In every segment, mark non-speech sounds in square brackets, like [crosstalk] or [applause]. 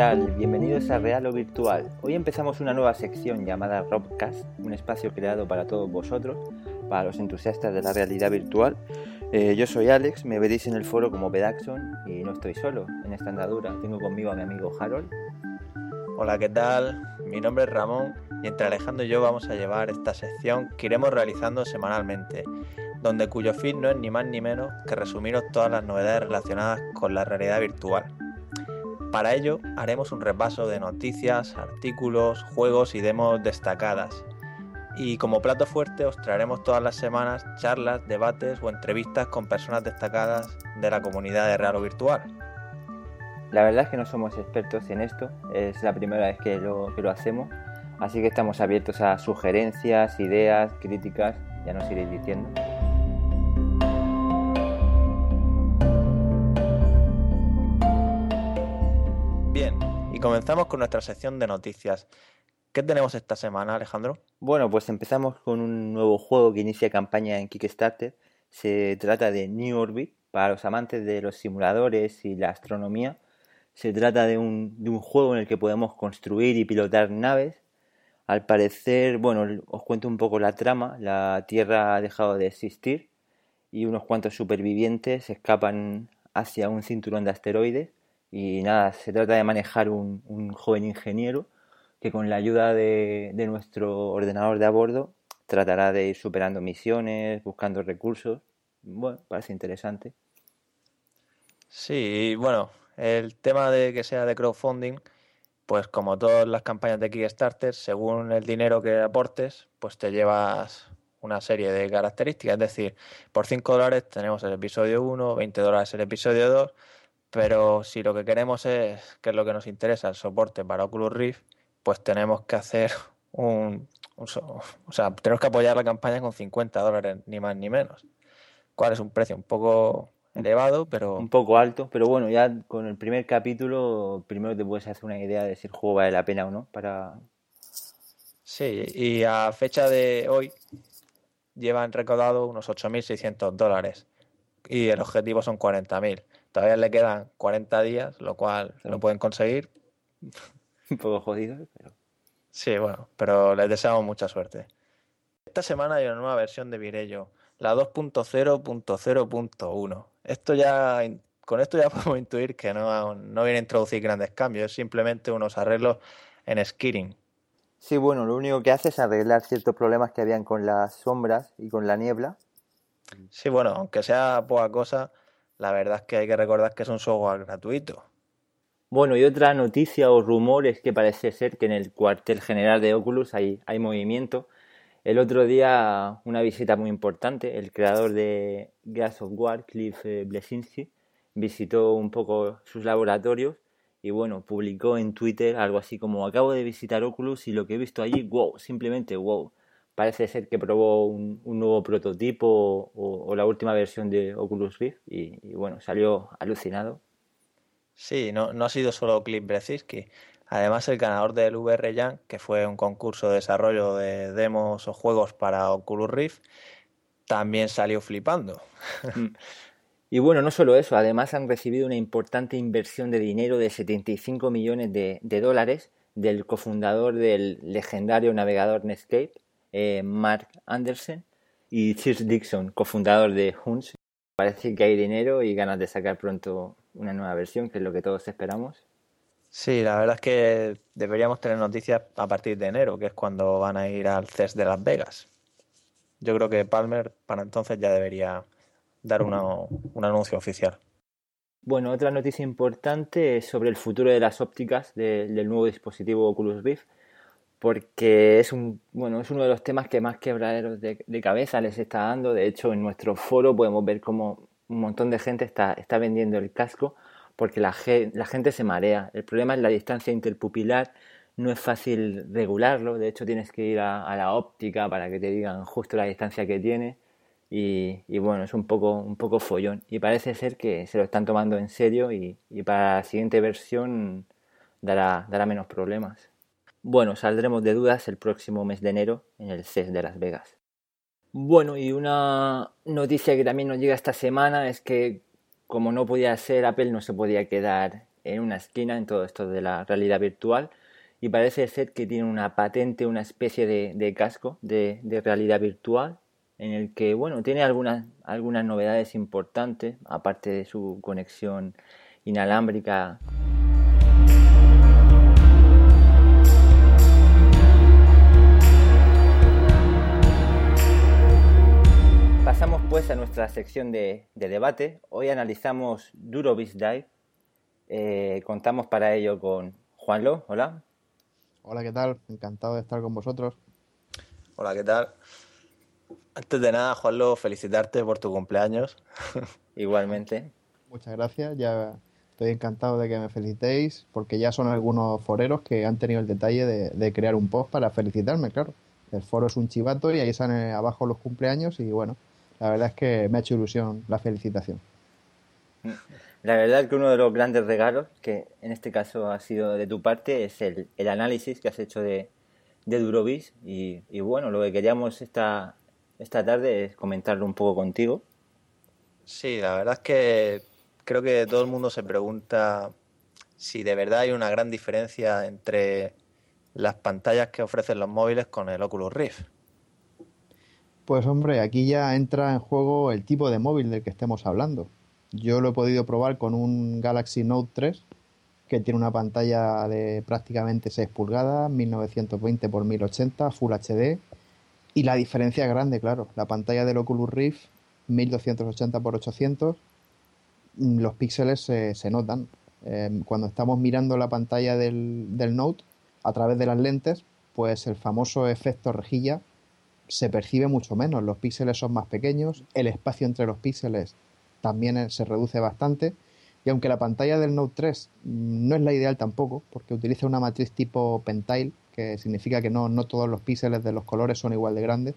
tal? Bienvenidos a Real o Virtual. Hoy empezamos una nueva sección llamada Robcast, un espacio creado para todos vosotros, para los entusiastas de la realidad virtual. Eh, yo soy Alex, me veréis en el foro como Pedaxon y no estoy solo en esta andadura. Tengo conmigo a mi amigo Harold. Hola, ¿qué tal? Mi nombre es Ramón y entre Alejandro y yo vamos a llevar esta sección que iremos realizando semanalmente, donde cuyo fin no es ni más ni menos que resumiros todas las novedades relacionadas con la realidad virtual. Para ello haremos un repaso de noticias, artículos, juegos y demos destacadas. Y como plato fuerte os traeremos todas las semanas charlas, debates o entrevistas con personas destacadas de la comunidad de Real o Virtual. La verdad es que no somos expertos en esto, es la primera vez que lo, que lo hacemos, así que estamos abiertos a sugerencias, ideas, críticas, ya nos iréis diciendo. Comenzamos con nuestra sección de noticias. ¿Qué tenemos esta semana, Alejandro? Bueno, pues empezamos con un nuevo juego que inicia campaña en Kickstarter. Se trata de New Orbit, para los amantes de los simuladores y la astronomía. Se trata de un, de un juego en el que podemos construir y pilotar naves. Al parecer, bueno, os cuento un poco la trama. La Tierra ha dejado de existir y unos cuantos supervivientes escapan hacia un cinturón de asteroides y nada, se trata de manejar un, un joven ingeniero que con la ayuda de, de, nuestro ordenador de a bordo tratará de ir superando misiones, buscando recursos. Bueno, parece interesante. Sí, bueno, el tema de que sea de crowdfunding, pues como todas las campañas de Kickstarter, según el dinero que aportes, pues te llevas una serie de características. Es decir, por 5 dólares tenemos el episodio 1, 20 dólares el episodio 2 pero si lo que queremos es, que es lo que nos interesa, el soporte para Oculus Rift, pues tenemos que hacer [laughs] un, un o sea, tenemos que apoyar la campaña con 50 dólares, ni más ni menos. ¿Cuál es un precio? Un poco elevado, pero... Un poco alto, pero bueno, ya con el primer capítulo, primero te puedes hacer una idea de si el juego vale la pena o no para... Sí, y a fecha de hoy llevan recaudado unos 8.600 dólares y el objetivo son 40.000. Todavía le quedan 40 días, lo cual lo pueden conseguir. Un poco jodido, pero. Sí, bueno, pero les deseamos mucha suerte. Esta semana hay una nueva versión de Virello, la 2.0.0.1. Esto ya, con esto ya [laughs] podemos intuir que no, no viene a introducir grandes cambios, es simplemente unos arreglos en skidding. Sí, bueno, lo único que hace es arreglar ciertos problemas que habían con las sombras y con la niebla. Sí, bueno, aunque sea poca cosa, la verdad es que hay que recordar que es un software gratuito. Bueno, y otra noticia o rumor es que parece ser que en el cuartel general de Oculus hay, hay movimiento. El otro día una visita muy importante, el creador de Gas of War, Cliff Blesinski, visitó un poco sus laboratorios y bueno, publicó en Twitter algo así como acabo de visitar Oculus y lo que he visto allí, wow, simplemente wow parece ser que probó un, un nuevo prototipo o, o, la última versión de Oculus Rift y, y bueno, salió alucinado. Sí, no, no ha sido solo Cliff Brezinski. Además, el ganador del VR Jam, que fue un concurso de desarrollo de demos o juegos para Oculus Rift, también salió flipando. Y bueno, no solo eso, además han recibido una importante inversión de dinero de 75 millones de, de dólares del cofundador del legendario navegador Netscape, eh, Mark Anderson y Chris Dixon, cofundador de Hunch. Parece que hay dinero y ganas de sacar pronto una nueva versión, que es lo que todos esperamos. Sí, la verdad es que deberíamos tener noticias a partir de enero, que es cuando van a ir al CES de Las Vegas. Yo creo que Palmer para entonces ya debería dar una, un anuncio oficial. Bueno, otra noticia importante es sobre el futuro de las ópticas de, del nuevo dispositivo Oculus Rift porque es un bueno es uno de los temas que más quebraderos de, cabeza les está dando. De hecho, en nuestro foro podemos ver cómo un montón de gente está, está vendiendo el casco porque la, gente se marea. El problema es la distancia interpupilar, no es fácil regularlo. De hecho, tienes que ir a, a la óptica para que te digan justo la distancia que tiene. Y, y, bueno, es un poco, un poco follón. Y parece ser que se lo están tomando en serio y, y para la siguiente versión dará, dará menos problemas. Bueno, saldremos de dudas el próximo mes de enero en el CES de Las Vegas. Bueno, y una noticia que también nos llega esta semana es que como no podía ser, Apple no se podía quedar en una esquina en todo esto de la realidad virtual y parece ser que tiene una patente, una especie de, casco de, de, realidad virtual en el que, bueno, tiene algunas, algunas novedades importantes, aparte de su conexión inalámbrica. Pues a nuestra sección de, debate. Hoy analizamos Durovis Dive. Eh, contamos para ello con Juanlo. Hola. Hola, ¿qué tal? Encantado de estar con vosotros. Hola, ¿qué tal? Antes de nada, Juanlo, felicitarte por tu cumpleaños. [laughs] Igualmente. Muchas gracias. Ya estoy encantado de que me felicitéis, porque ya son algunos foreros que han tenido el detalle de, crear un post para felicitarme, claro. El foro es un chivato y ahí salen abajo los cumpleaños y bueno, la verdad es que me ha hecho ilusión la felicitación. La verdad es que uno de los grandes regalos, que en este caso ha sido de tu parte, es el, análisis que has hecho de, de Durovis. Y, bueno, lo que queríamos esta, esta tarde es comentarlo un poco contigo. Sí, la verdad es que creo que todo el mundo se pregunta si de verdad hay una gran diferencia entre las pantallas que ofrecen los móviles con el Oculus Rift. Pues hombre, aquí ya entra en juego el tipo de móvil del que estemos hablando. Yo lo he podido probar con un Galaxy Note 3 que tiene una pantalla de prácticamente 6 pulgadas, 1920 x 1080, Full HD. Y la diferencia es grande, claro. La pantalla del Oculus Rift, 1280 x 800, los píxeles se, notan. Em, cuando estamos mirando la pantalla del, del Note a través de las lentes, pues el famoso efecto rejilla se percibe mucho menos. Los píxeles son más pequeños, el espacio entre los píxeles también eh, se reduce bastante. Y aunque la pantalla del Note 3 no es la ideal tampoco, porque utiliza una matriz tipo Pentile, que significa que no, no todos los píxeles de los colores son igual de grandes,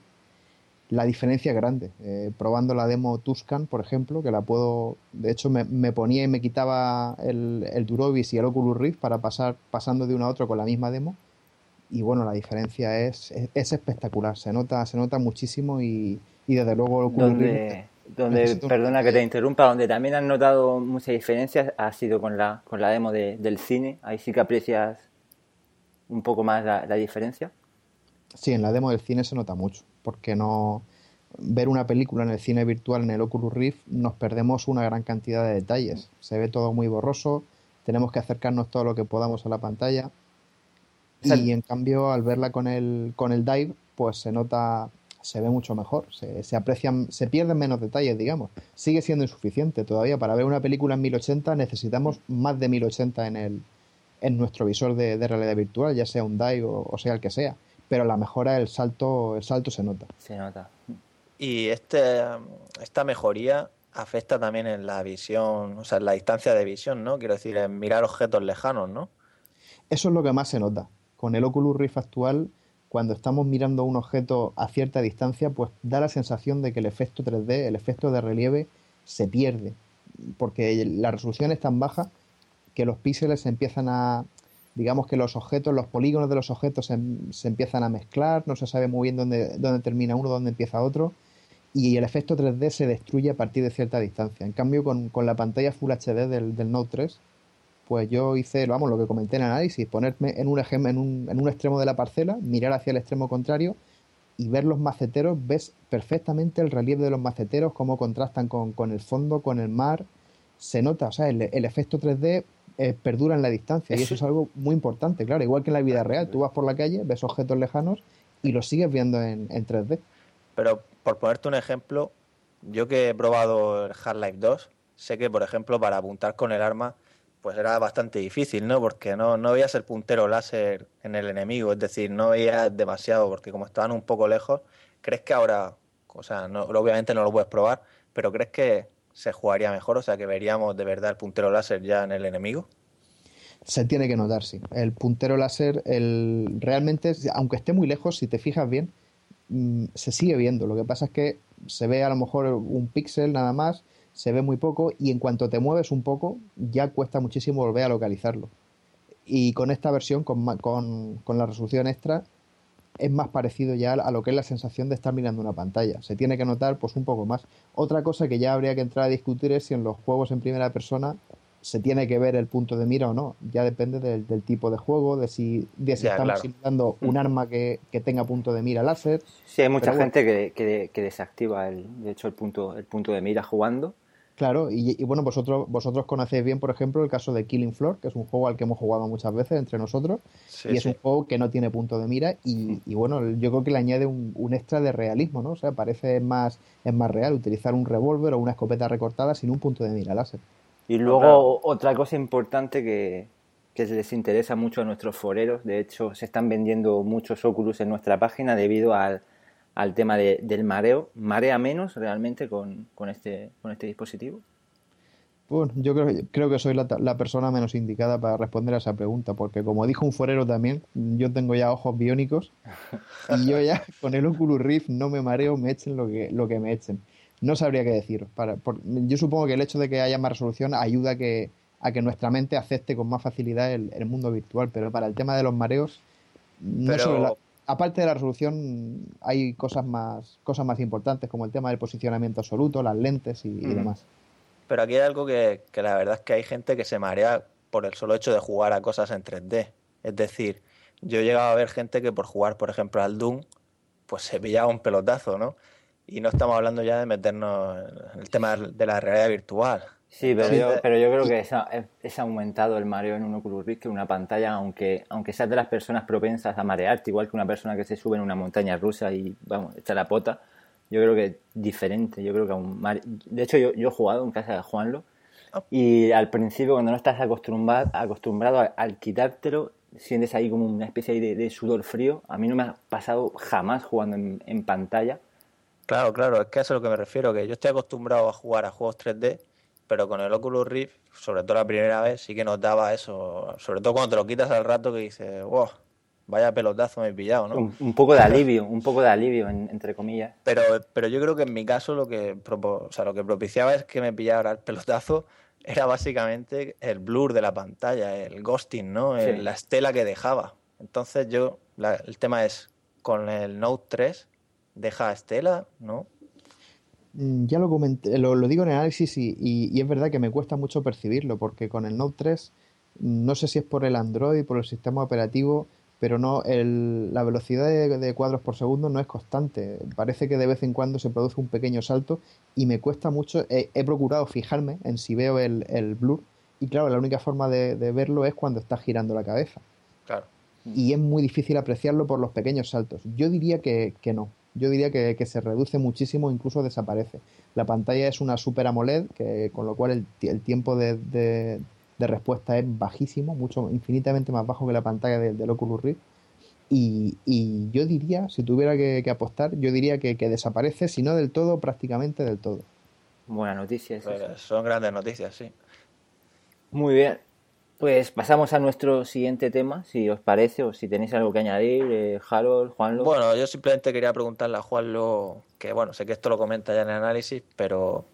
la diferencia es grande. Eh, probando la demo Tuscan, por ejemplo, que la puedo. De hecho, me, ponía y me quitaba el, el, Durovis y el Oculus Rift para pasar pasando de uno a otro con la misma demo. Y bueno, la diferencia es, es, espectacular. Se nota, se nota muchísimo y, y desde luego Rift donde, perdona que te interrumpa, donde también has notado muchas diferencias ha sido con la, con la demo del cine. Ahí sí que aprecias un poco más la, diferencia. Sí, en la demo del cine se nota mucho, porque no ver una película en el cine virtual en el Oculus Rift nos perdemos una gran cantidad de detalles. Se ve todo muy borroso, tenemos que acercarnos todo lo que podamos a la pantalla. Y en cambio, al verla con el, con el Dive, pues se nota se ve mucho mejor, se, se, aprecian, se pierden menos detalles, digamos. Sigue siendo insuficiente todavía. Para ver una película en 1080 necesitamos más de 1080 en, el, en nuestro visor de, realidad virtual, ya sea un DAI o, sea el que sea. Pero la mejora, el salto, el salto se nota. Se nota. Y este, esta mejoría afecta también en la visión, o sea, en la distancia de visión, ¿no? Quiero decir, en mirar objetos lejanos, ¿no? Eso es lo que más se nota. Con el Oculus Rift actual cuando estamos mirando un objeto a cierta distancia, pues da la sensación de que el efecto 3D, el efecto de relieve, se pierde, porque la resolución es tan baja que los píxeles empiezan a, digamos que los objetos, los polígonos de los objetos se, empiezan a mezclar, no se sabe muy bien dónde, dónde termina uno, dónde empieza otro, y el efecto 3D se destruye a partir de cierta distancia. En cambio, con, la pantalla Full HD del, del Note 3, pues yo hice, vamos, lo que comenté en el análisis, ponerme en un, en un, en un extremo de la parcela, mirar hacia el extremo contrario y ver los maceteros, ves perfectamente el relieve de los maceteros, cómo contrastan con, el fondo, con el mar, se nota, o sea, el, efecto 3D eh, perdura en la distancia y eso es algo muy importante, claro, igual que en la vida real, tú vas por la calle, ves objetos lejanos y los sigues viendo en, en 3D. Pero por ponerte un ejemplo, yo que he probado el Half-Life 2, sé que, por ejemplo, para apuntar con el arma pues era bastante difícil, ¿no? Porque no, no veías el puntero láser en el enemigo, es decir, no veías demasiado, porque como estaban un poco lejos, ¿crees que ahora, o sea, no, obviamente no lo puedes probar, pero crees que se jugaría mejor, o sea, que veríamos de verdad el puntero láser ya en el enemigo? Se tiene que notar, sí. El puntero láser, el, realmente, aunque esté muy lejos, si te fijas bien, mm, se sigue viendo. Lo que pasa es que se ve a lo mejor un píxel nada más se ve muy poco y en cuanto te mueves un poco ya cuesta muchísimo volver a localizarlo. Y con esta versión, con, con, la resolución extra, es más parecido ya a lo que es la sensación de estar mirando una pantalla. Se tiene que notar pues un poco más. Otra cosa que ya habría que entrar a discutir es si en los juegos en primera persona se tiene que ver el punto de mira o no. Ya depende del, tipo de juego, de si, de si estamos simulando un arma que, tenga punto de mira láser. Sí, hay mucha gente que, que, desactiva el, de hecho el punto, el punto de mira jugando Claro, y, bueno, vosotros, vosotros conocéis bien, por ejemplo, el caso de Killing Floor, que es un juego al que hemos jugado muchas veces entre nosotros, y es un juego que no tiene punto de mira, y, bueno, yo creo que le añade un, extra de realismo, ¿no? O sea, parece más, es más real utilizar un revólver o una escopeta recortada sin un punto de mira láser. Y luego otra cosa importante que, que les interesa mucho a nuestros foreros, de hecho se están vendiendo muchos Oculus en nuestra página debido al al tema de, del mareo. ¿Marea menos realmente con, con, este, con este dispositivo? Bueno, yo creo, creo que soy la, la, persona menos indicada para responder a esa pregunta, porque como dijo un forero también, yo tengo ya ojos biónicos y yo ya [laughs] con el Oculus Rift no me mareo, me echen lo que, lo que me echen. No sabría qué decir. Para, yo supongo que el hecho de que haya más resolución ayuda a que, a que nuestra mente acepte con más facilidad el, el mundo virtual, pero para el tema de los mareos, no solo la, aparte de la resolución, hay cosas más, cosas más importantes, como el tema del posicionamiento absoluto, las lentes y, demás. Pero aquí hay algo que, la verdad es que hay gente que se marea por el solo hecho de jugar a cosas en 3D. Es decir, yo he llegado a ver gente que por jugar, por ejemplo, al Doom, pues se pillaba un pelotazo, ¿no? Y no estamos hablando ya de meternos en el tema de la realidad virtual. Sí, pero, Yo, pero yo creo que es, aumentado el mareo en un Oculus Rift que una pantalla, aunque, aunque seas de las personas propensas a marearte, igual que una persona que se sube en una montaña rusa y, vamos, echa la pota, yo creo que es diferente. Yo creo que un De hecho, yo, yo he jugado en casa de Juanlo ah. y al principio, cuando no estás acostumbrado, acostumbrado al quitártelo, sientes ahí como una especie de, sudor frío. A mí no me ha pasado jamás jugando en, en pantalla. Claro, claro, es que eso es a lo que me refiero, que yo estoy acostumbrado a jugar a juegos 3D pero con el Oculus Rift, sobre todo la primera vez, sí que notaba eso, sobre todo cuando te lo quitas al rato que dices, wow, vaya pelotazo me he pillado, ¿no? Un, poco de alivio, un poco de alivio, entre comillas. Pero, pero yo creo que en mi caso lo que, o sea, lo que propiciaba es que me pillara el pelotazo [laughs] era básicamente el blur de la pantalla, el ghosting, ¿no? la estela que dejaba. Entonces yo, el tema es, con el Note 3, deja estela, ¿no? Mm, ya lo comenté, lo, digo en el análisis y, es verdad que me cuesta mucho percibirlo porque con el Note 3 mm, no sé si es por el Android, por el sistema operativo, pero no la velocidad de, cuadros por segundo no es constante. Parece que de vez en cuando se produce un pequeño salto y me cuesta mucho. He, procurado fijarme en si veo el, blur y claro, la única forma de, verlo es cuando está girando la cabeza. Claro. Y es muy difícil apreciarlo por los pequeños saltos. Yo diría que, que no, yo diría que, se reduce muchísimo, incluso desaparece. La pantalla es una Super AMOLED, que, con lo cual el, tiempo de, respuesta es bajísimo, mucho infinitamente más bajo que la pantalla del, Oculus Rift. Y, yo diría, si tuviera que, apostar, yo diría que, desaparece, si no del todo, prácticamente del todo. Buena noticia. Pues son grandes noticias, sí. Muy bien. Pues pasamos a nuestro siguiente tema, si os parece, o si tenéis algo que añadir, eh, Harold, Juanlo. Bueno, yo simplemente quería preguntarle a Juanlo, que bueno, sé que esto lo comenta ya en el análisis, pero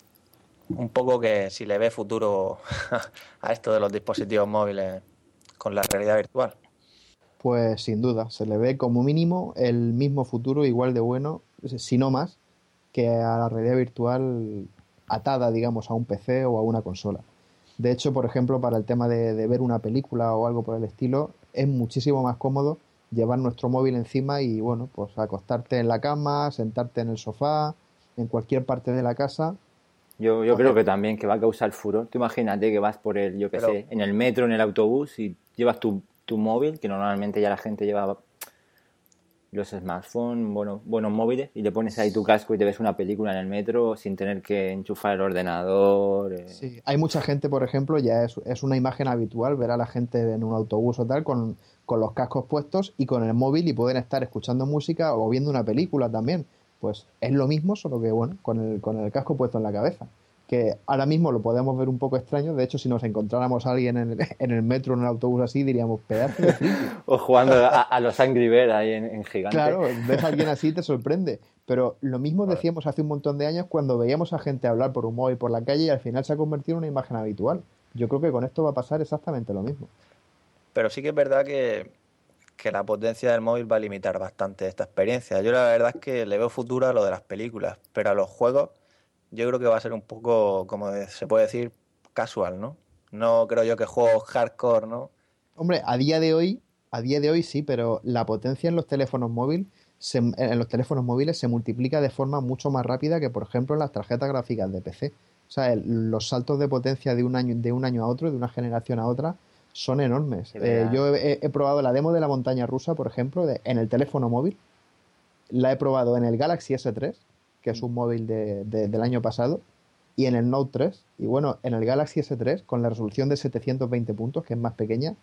un poco que si le ve futuro [laughs] a esto de los dispositivos móviles con la realidad virtual. Pues sin duda, se le ve como mínimo el mismo futuro igual de bueno, si no más, que a la realidad virtual atada, digamos, a un PC o a una consola. De hecho, por ejemplo, para el tema de, ver una película o algo por el estilo, es muchísimo más cómodo llevar nuestro móvil encima y, bueno, pues acostarte en la cama, sentarte en el sofá, en cualquier parte de la casa. Yo, yo creo que también que va a causar furor. Tú imagínate que vas por el, yo qué sé, en el metro, en el autobús y llevas tu, tu móvil, que normalmente ya la gente lleva los smartphones, bueno, buenos móviles, y le pones ahí tu casco y te ves una película en el metro sin tener que enchufar el ordenador. Eh. Sí, hay mucha gente, por ejemplo, ya es, es, una imagen habitual ver a la gente en un autobús o tal con, con los cascos puestos y con el móvil y pueden estar escuchando música o viendo una película también. Pues es lo mismo, solo que bueno, con el, con el casco puesto en la cabeza que ahora mismo lo podemos ver un poco extraño. De hecho, si nos encontráramos a alguien en el, [laughs] en el metro, en el autobús así, diríamos, pedazo [laughs] o jugando a, los Angry Birds ahí en, gigante. Claro, ves a alguien [laughs] así te sorprende. Pero lo mismo decíamos hace un montón de años cuando veíamos a gente hablar por un móvil por la calle y al final se ha convertido en una imagen habitual. Yo creo que con esto va a pasar exactamente lo mismo. Pero sí que es verdad que, que la potencia del móvil va a limitar bastante esta experiencia. Yo la verdad es que le veo futuro a lo de las películas, pero a los juegos yo creo que va a ser un poco, como se puede decir, casual, ¿no? No creo yo que juegos hardcore, ¿no? Hombre, a día de hoy, a día de hoy sí, pero la potencia en los teléfonos móviles en los teléfonos móviles se multiplica de forma mucho más rápida que, por ejemplo, en las tarjetas gráficas de PC. O sea, los saltos de potencia de un año de un año a otro, de una generación a otra, son enormes. Eh, yo he, probado la demo de la montaña rusa, por ejemplo, en el teléfono móvil. La he probado en el Galaxy S3, que es un móvil del año pasado, y en el Note 3. Y bueno, en el Galaxy S3, con la resolución de 720 puntos, que es más pequeña,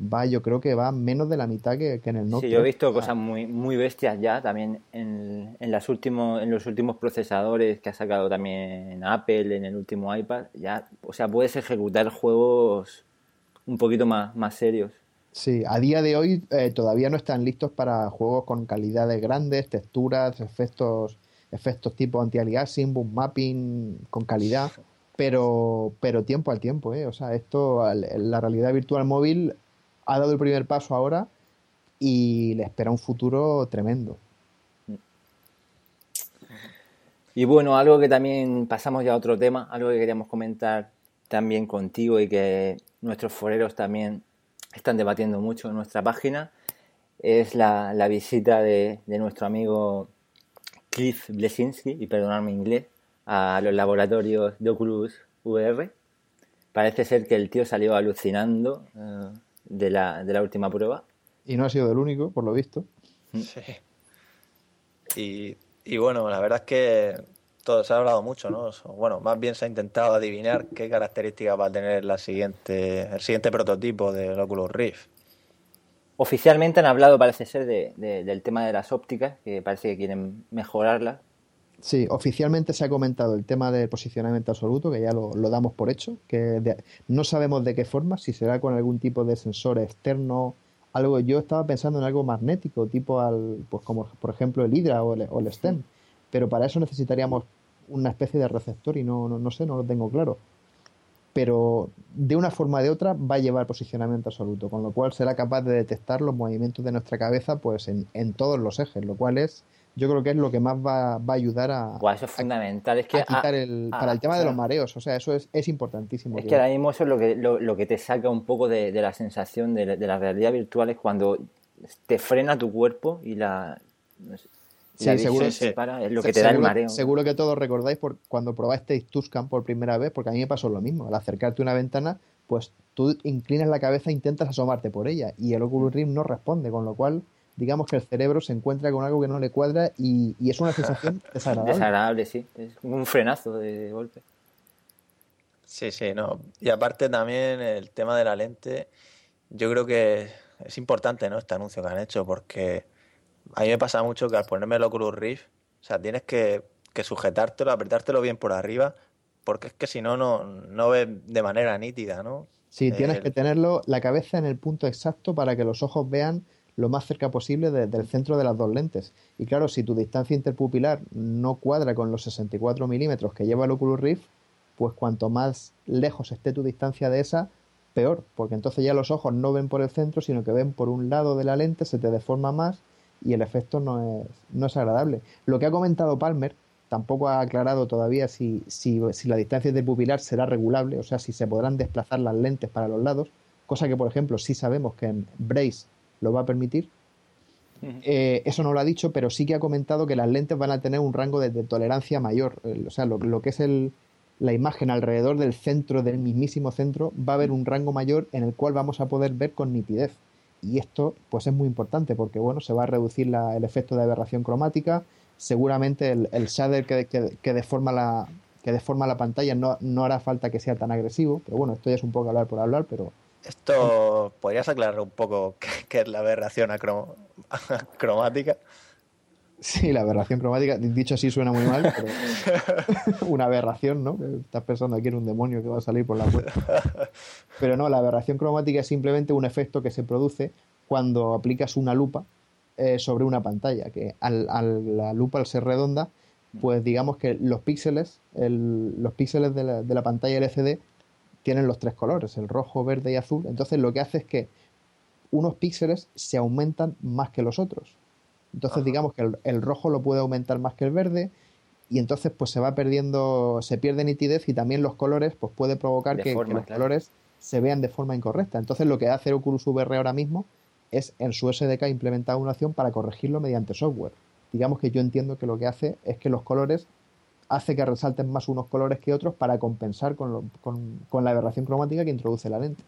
va, yo creo que va menos de la mitad que, en el Note. Sí, yo he visto cosas muy, muy bestias ya también en, en, las últimos, en los últimos procesadores que ha sacado también Apple, en el último iPad. Ya, o sea, puedes ejecutar juegos un poquito más, más serios. Sí, a día de hoy eh, todavía no están listos para juegos con calidades grandes, texturas, efectos, efectos tipo anti-aliasing, boom mapping con calidad, pero, pero tiempo al tiempo, ¿eh? O sea, esto, la realidad virtual móvil ha dado el primer paso ahora y le espera un futuro tremendo. Y bueno, algo que también pasamos ya a otro tema, algo que queríamos comentar también contigo y que nuestros foreros también están debatiendo mucho en nuestra página, es la, visita de, nuestro amigo Cliff Blesinski, y perdonadme inglés, a los laboratorios de Oculus VR. Parece ser que el tío salió alucinando eh, de la, de la última prueba. Y no ha sido el único, por lo visto. Mm. Sí. Y, y bueno, la verdad es que todo se ha hablado mucho, ¿no? Bueno, más bien se ha intentado adivinar qué características va a tener la siguiente, el siguiente prototipo del Oculus Rift. Oficialmente han hablado, parece ser, de, del tema de las ópticas, que parece que quieren mejorarlas. Sí, oficialmente se ha comentado el tema del posicionamiento absoluto, que ya lo, damos por hecho, que no sabemos de qué forma, si será con algún tipo de sensor externo, algo. Yo estaba pensando en algo magnético, tipo al, pues como por ejemplo el Hydra o el, STEM, pero para eso necesitaríamos una especie de receptor y no, no, sé, no lo tengo claro. Pero de una forma o de otra va a llevar posicionamiento absoluto, con lo cual será capaz de detectar los movimientos de nuestra cabeza pues en, en todos los ejes, lo cual es yo creo que es lo que más va, va a ayudar a, eso es fundamental. Es que quitar el, para el tema de los mareos. O sea, eso es, es importantísimo. Es que ahora mismo eso es lo que, lo, que te saca un poco de, la sensación de, la realidad virtual es cuando te frena tu cuerpo y la... sí, seguro, se para, es lo que te da el mareo. Seguro que todos recordáis por cuando probasteis Tuscan por primera vez, porque a mí me pasó lo mismo. Al acercarte a una ventana, pues tú inclinas la cabeza e intentas asomarte por ella y el Oculus Rift no responde, con lo cual digamos que el cerebro se encuentra con algo que no le cuadra y, es una sensación [laughs] desagradable. Desagradable, sí. Es un frenazo de, golpe. Sí, sí, no. Y aparte también el tema de la lente, yo creo que es importante, ¿no? Este anuncio que han hecho, porque a mí me pasa mucho que al ponerme el Oculus Rift, o sea, tienes que, sujetártelo, apretártelo bien por arriba, porque es que si no, no ves de manera nítida, ¿no? Sí, tienes que tenerlo la cabeza en el punto exacto para que los ojos vean lo más cerca posible del centro de las dos lentes. Y claro, si tu distancia interpupilar no cuadra con los 64 milímetros que lleva el Oculus Rift, pues cuanto más lejos esté tu distancia de esa, peor, porque entonces ya los ojos no ven por el centro, sino que ven por un lado de la lente, se te deforma más y el efecto no es, no es agradable. Lo que ha comentado Palmer tampoco ha aclarado todavía si, si, si la distancia interpupilar será regulable, o sea, si se podrán desplazar las lentes para los lados, cosa que, por ejemplo, sí sabemos que en Brace lo va a permitir. Eh, eso no lo ha dicho, pero sí que ha comentado que las lentes van a tener un rango de, tolerancia mayor. o sea, lo, que es el, la imagen alrededor del centro, del mismísimo centro, va a haber un rango mayor en el cual vamos a poder ver con nitidez. Y esto, pues es muy importante porque, bueno, se va a reducir el efecto de aberración cromática. Seguramente el, shader que, que, deforma la, que deforma la pantalla no, no hará falta que sea tan agresivo. Pero bueno, esto ya es un poco hablar por hablar, pero esto, ¿podrías aclarar un poco qué, es la aberración [laughs] cromática? Sí, la aberración cromática, dicho así suena muy mal, pero [laughs] una aberración, ¿no? Estás pensando aquí en un demonio que va a salir por la puerta. Pero no, la aberración cromática es simplemente un efecto que se produce cuando aplicas una lupa eh, sobre una pantalla, que al, la lupa al ser redonda, pues digamos que los píxeles, los píxeles de la, de la pantalla LCD tienen los tres colores, el rojo, verde y azul. Entonces lo que hace es que unos píxeles se aumentan más que los otros. Entonces digamos que el, rojo lo puede aumentar más que el verde y entonces pues se va perdiendo, se pierde nitidez y también los colores pues puede provocar que, los colores se vean de forma incorrecta. Entonces lo que hace Oculus VR ahora mismo es en su SDK implementar una acción para corregirlo mediante software. Digamos que yo entiendo que lo que hace es que los colores hace que resalten más unos colores que otros para compensar con, con, la aberración cromática que introduce la lente.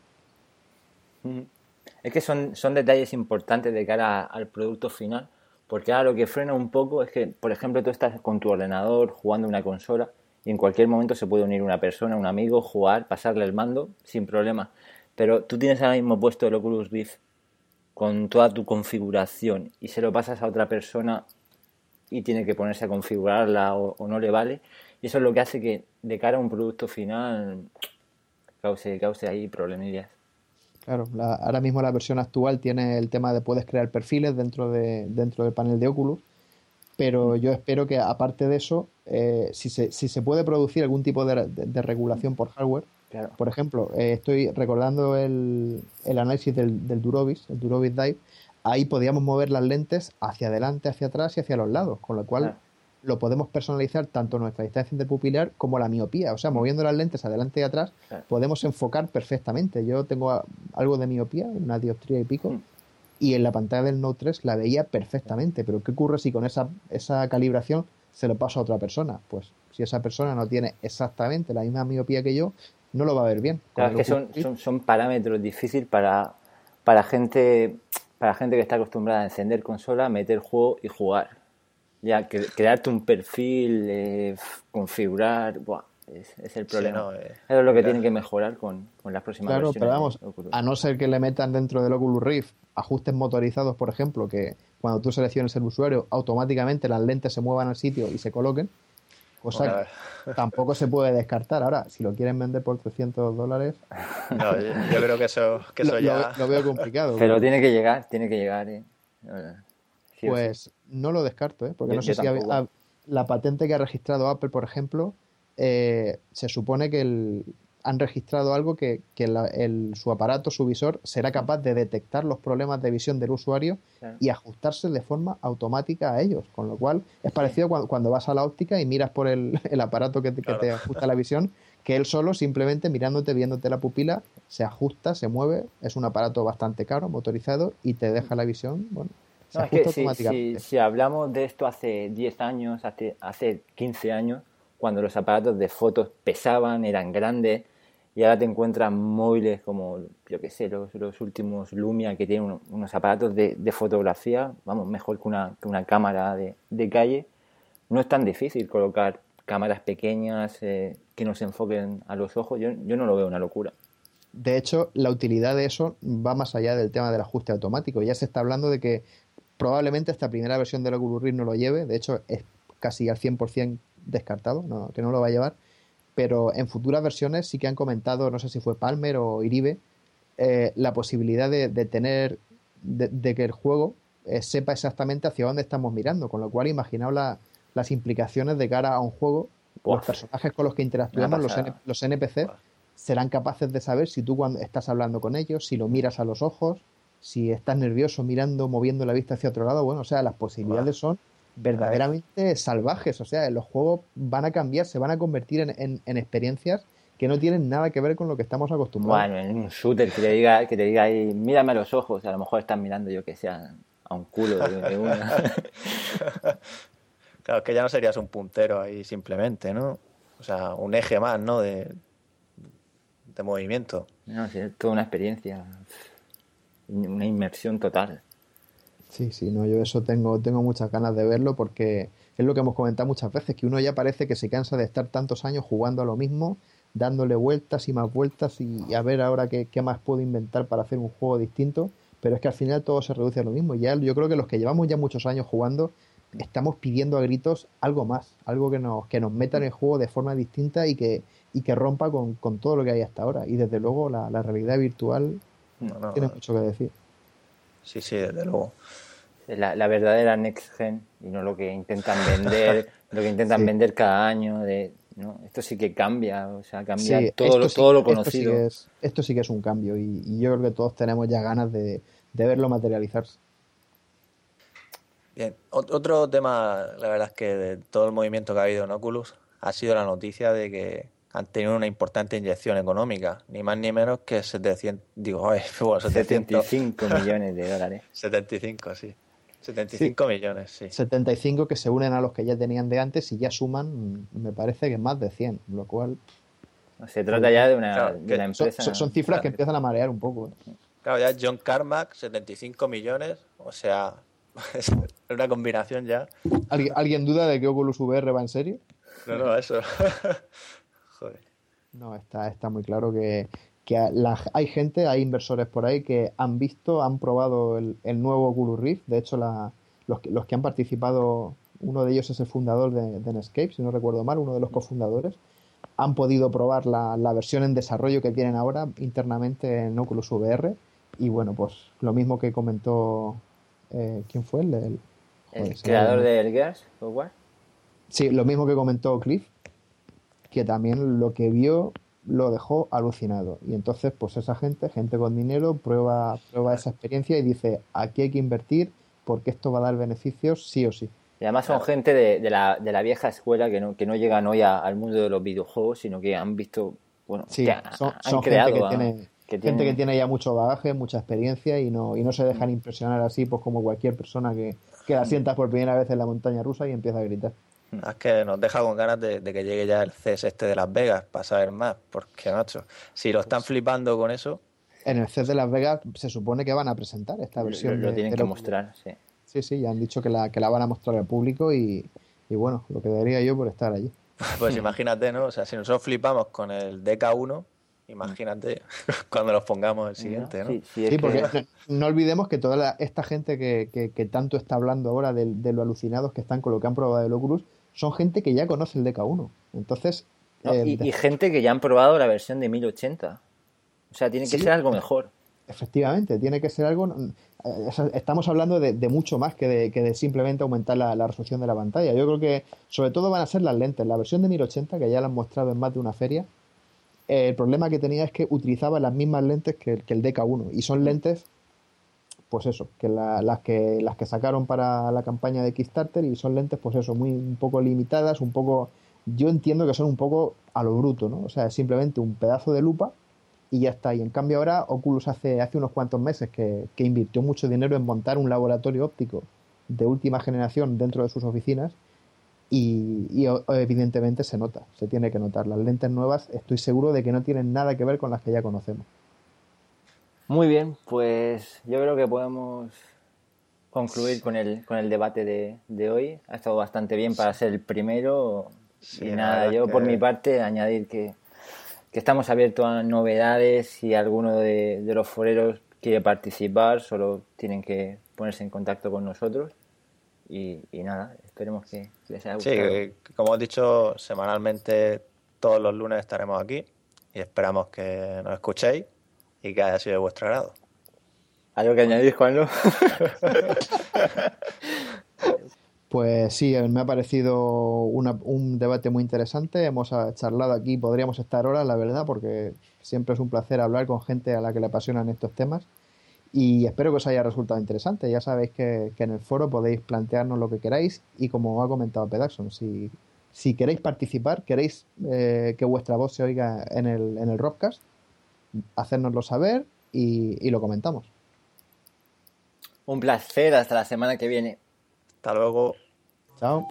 Es que son, son detalles importantes de cara al producto final, porque ahora lo que frena un poco es que, por ejemplo, tú estás con tu ordenador jugando una consola y en cualquier momento se puede unir una persona, un amigo, jugar, pasarle el mando sin problema. Pero tú tienes ahora mismo puesto el Oculus Rift con toda tu configuración y se lo pasas a otra persona y tiene que ponerse a configurarla o, no le vale. Y eso es lo que hace que de cara a un producto final cause, cause ahí problemillas. Claro, ahora mismo la versión actual tiene el tema de puedes crear perfiles dentro, de, dentro del panel de Oculus, pero yo espero que aparte de eso, eh, si, se, si se puede producir algún tipo de, de regulación por hardware, por ejemplo, eh, estoy recordando el, el análisis del, del, Durovis, el Durovis Dive, ahí podíamos mover las lentes hacia adelante, hacia atrás y hacia los lados, con lo cual lo podemos personalizar tanto nuestra distancia interpupilar como la miopía. O sea, moviendo las lentes adelante y atrás podemos enfocar perfectamente. Yo tengo algo de miopía, una dioptría y pico, mm. y en la pantalla del Note 3 la veía perfectamente. Pero ¿qué ocurre si con esa, esa calibración se lo paso a otra persona? Pues si esa persona no tiene exactamente la misma miopía que yo, no lo va a ver bien. Claro, que son, son, parámetros difíciles para, para, gente, para gente que está acostumbrada a encender consola, meter juego y jugar. Ya, crearte un perfil, eh, configurar, es, el problema. Eh, es lo que tienen que mejorar con, las próximas claro, Pero vamos, a no ser que le metan dentro del Oculus Rift ajustes motorizados, por ejemplo, que cuando tú selecciones el usuario, automáticamente las lentes se muevan al sitio y se coloquen, cosa que [laughs] tampoco se puede descartar. Ahora, si lo quieren vender por 300 dólares... No, yo, creo que eso, que eso [laughs] ya... Lo, veo complicado. Pero tiene que llegar, tiene que llegar. ¿eh? pues no lo descarto, ¿eh? porque no sé si la patente que ha registrado Apple, por ejemplo, eh, se supone que el, han registrado algo que, su aparato, su visor, será capaz de detectar los problemas de visión del usuario y ajustarse de forma automática a ellos. Con lo cual es parecido cuando, vas a la óptica y miras por el, [laughs] aparato que, te ajusta la visión, que él solo, simplemente mirándote, viéndote la pupila, se ajusta, se mueve. Es un aparato bastante caro, motorizado, y te deja la visión. Bueno, se ajusta automáticamente. Si, hablamos de esto hace 10 años, hace, hace 15 años, cuando los aparatos de fotos pesaban, eran grandes, y ahora te encuentras móviles como, yo qué sé, los, los, últimos Lumia que tienen unos aparatos de, fotografía, vamos, mejor que una, que una cámara de, de, calle. No es tan difícil colocar cámaras pequeñas eh, que nos enfoquen a los ojos. Yo, yo no lo veo una locura. De hecho, la utilidad de eso va más allá del tema del ajuste automático. Ya se está hablando de que probablemente esta primera versión del Oculus Rift no lo lleve. De hecho, es casi al 100% descartado, no, que no lo va a llevar. Pero en futuras versiones sí que han comentado, no sé si fue Palmer o Iribe, eh, la posibilidad de, tener, de, que el juego eh, sepa exactamente hacia dónde estamos mirando, con lo cual imaginaos las implicaciones de cara a un juego, los personajes con los que interactuamos, los, los NPC, serán capaces de saber si tú cuando estás hablando con ellos, si lo miras a los ojos, si estás nervioso mirando, moviendo la vista hacia otro lado, bueno, o sea, las posibilidades son verdaderamente salvajes. O sea, los juegos van a cambiar, se van a convertir en, en, experiencias que no tienen nada que ver con lo que estamos acostumbrados. Bueno, en un shooter que te diga, que te diga ahí, mírame a los ojos, a lo mejor están mirando yo que sea a un culo de, una. [laughs] claro, que ya no serías un puntero ahí simplemente, ¿no? O sea, un eje más, ¿no? De, de movimiento. No, sí, es toda una experiencia, una inmersión total. Sí, sí, no, yo eso tengo, tengo muchas ganas de verlo porque es lo que hemos comentado muchas veces, que uno ya parece que se cansa de estar tantos años jugando a lo mismo, dándole vueltas y más vueltas y, a ver ahora qué, qué, más puedo inventar para hacer un juego distinto, pero es que al final todo se reduce a lo mismo. Ya yo creo que los que llevamos ya muchos años jugando estamos pidiendo a gritos algo más, algo que nos, que nos meta en el juego de forma distinta y que, y que rompa con, con todo lo que hay hasta ahora. Y desde luego la, la realidad virtual tiene mucho que decir. Sí, sí, desde luego la, verdadera next gen y no lo que intentan [laughs] vender, lo que intentan vender cada año. De, ¿no? Esto sí que cambia, o sea, cambia todo, lo, todo lo conocido. Esto sí, que es, un cambio y, yo creo que todos tenemos ya ganas de, verlo materializarse. Bien, otro tema, la verdad es que de todo el movimiento que ha habido en Oculus ha sido la noticia de que han tenido una importante inyección económica, ni más ni menos que 700, digo, [laughs] ay, [laughs] bueno, 75 millones de dólares. 75, sí. 75 millones, sí. 75 que se unen a los que ya tenían de antes y ya suman, me parece que más de 100, lo cual... Se trata ya de una, Claro, de una empresa. son- son cifras que empiezan a marear un poco. ¿eh? Claro, ya John Carmack, 75 millones, o sea, es [laughs] una combinación ya. ¿Alguien, ¿Alguien duda de que Oculus VR va en serio? No, no, eso. [laughs] Joder. No, está, está muy claro que, que la- hay gente, hay inversores por ahí que han visto, han probado el, el nuevo Oculus Rift. De hecho, la- los, que, los que han participado, uno de ellos es el fundador de, de Netscape, si no recuerdo mal, uno de los cofundadores. Han podido probar la, la versión en desarrollo que tienen ahora internamente en Oculus VR. Y bueno, pues lo mismo que comentó. eh, ¿Quién fue? El, el- joder, El creador del Gears Software. Sí, lo mismo que comentó Cliff, que también lo que vio lo dejó alucinado. Y entonces, pues esa gente, gente con dinero, prueba, prueba esa experiencia y dice, aquí hay que invertir porque esto va a dar beneficios sí o sí. Y además son gente de, de la, de la vieja escuela que no, que no llegan hoy a- al mundo de los videojuegos, sino que han visto, bueno, Sí, que ha- son, han son creado, gente que tiene, que gente que tiene ya mucho bagaje, mucha experiencia y no, y no se dejan impresionar así pues como cualquier persona que, que la sientas por primera vez en la montaña rusa y empieza a gritar. Es que nos deja con ganas de, de que llegue ya el CES este de Las Vegas para saber más, porque, macho, si lo están flipando con eso, En el CES de Las Vegas se supone que van a presentar esta lo, versión lo de- tienen que mostrar, sí. Sí, sí, ya han dicho que la, que la van a mostrar al público y, y bueno, lo que daría yo por estar allí. [laughs] pues imagínate, ¿no? O sea, si nosotros flipamos con el DK1, imagínate [laughs] cuando nos pongamos el siguiente, ¿no? Sí, sí, que- porque no, no olvidemos que toda la- esta gente que, que- que tanto está hablando ahora de, de lo alucinados que están con lo que han probado del Oculus, son gente que ya conoce el DK1. Entonces, no, eh, y, de- y gente que ya han probado la versión de 1080. O sea, tiene que Sí. ser algo mejor. efectivamente, tiene que ser algo... eh, es- Estamos hablando de, de mucho más que de, que de simplemente aumentar la, la resolución de la pantalla. Yo creo que sobre todo van a ser las lentes. La versión de 1080, que ya la han mostrado en más de una feria, eh, el problema que tenía es que utilizaba las mismas lentes que, el- que el DK1 y son lentes pues eso, que la- las que las que sacaron para la campaña de Kickstarter y son lentes pues eso, muy un poco limitadas, un poco yo entiendo que son un poco a lo bruto, ¿no? O sea, es simplemente un pedazo de lupa y ya está. Y en cambio ahora Oculus hace, hace unos cuantos meses que, que invirtió mucho dinero en montar un laboratorio óptico de última generación dentro de sus oficinas y, evidentemente se nota, se tiene que notar. Las lentes nuevas estoy seguro de que no tienen nada que ver con las que ya conocemos. Muy bien, pues yo creo que podemos concluir con el, con el debate de, de hoy. Ha estado bastante bien para ser el primero. Sí, y nada, yo que- por mi parte añadir que, que estamos abiertos a novedades. Si alguno de, de los foreros quiere participar, solo tienen que ponerse en contacto con nosotros. Y, y nada, esperemos que les haya Sí, gustado. que como he dicho, semanalmente todos los lunes estaremos aquí y esperamos que nos escuchéis y que haya sido de vuestro agrado. ¿Algo que añadir, Juanlo? [laughs] Pues sí, eh, me ha parecido una- un debate muy interesante. Hemos ah, charlado aquí, podríamos estar horas, la verdad, porque siempre es un placer hablar con gente a la que le apasionan estos temas. Y espero que os haya resultado interesante. Ya sabéis que, que en el foro podéis plantearnos lo que queráis y como ha comentado Pedaxon, si, si queréis participar, queréis eh, que vuestra voz se oiga en el, en el Robcast, hacérnoslo saber y, y lo comentamos. Un placer, hasta la semana que viene. Hasta luego. Chao.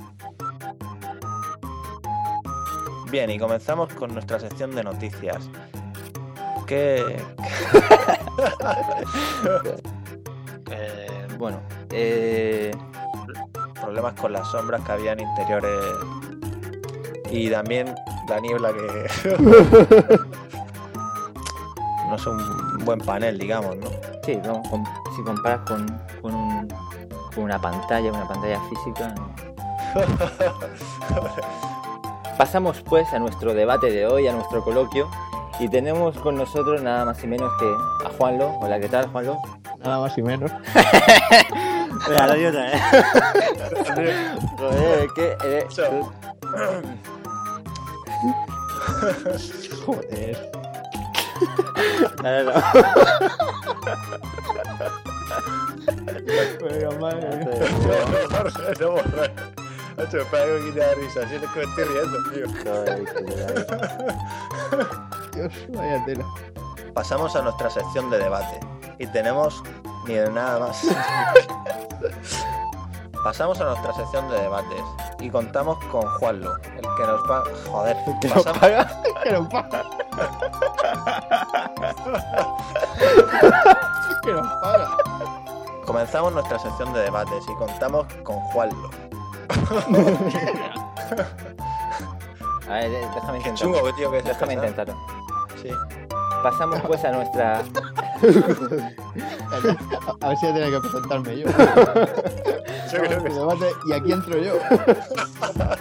Bien, y comenzamos con nuestra sección de noticias. ¿Qué, [laughs] Eh, bueno, eh, problemas con las sombras que había en interiores y también la niebla que [laughs] es un buen panel, digamos, ¿no? sí, com- si comparas con, con, un- con una pantalla, una pantalla física. no. [laughs] Pasamos pues a nuestro debate de hoy, a nuestro coloquio, y tenemos con nosotros nada más y menos que a Juanlo. Hola, ¿qué tal, Juanlo? Nada más y menos. [laughs] Lo vez. [laughs] Joder, que eres- Eso. Joder. No, no, no. Madre. No, no, no, risa. Que me estoy riendo, tío. Joder. Dios, vaya tela. Pasamos a nuestra sección de debate. Y tenemos ni de nada más. Pasamos a nuestra sección de debates. Y contamos con Juanlo, el que nos va. Joder, ¿Que nos pasamos- paga? Que nos paga. Que nos paga. comenzamos nuestra sección de debates y contamos con Juanlo. [laughs] A ver, eh, déjame intentarlo. chungo, tío, que Déjame este, intentarlo. Sí. Pasamos pues a nuestra... [laughs] A ver si ya tenía que presentarme yo. Yo creo que y aquí entro yo. [laughs]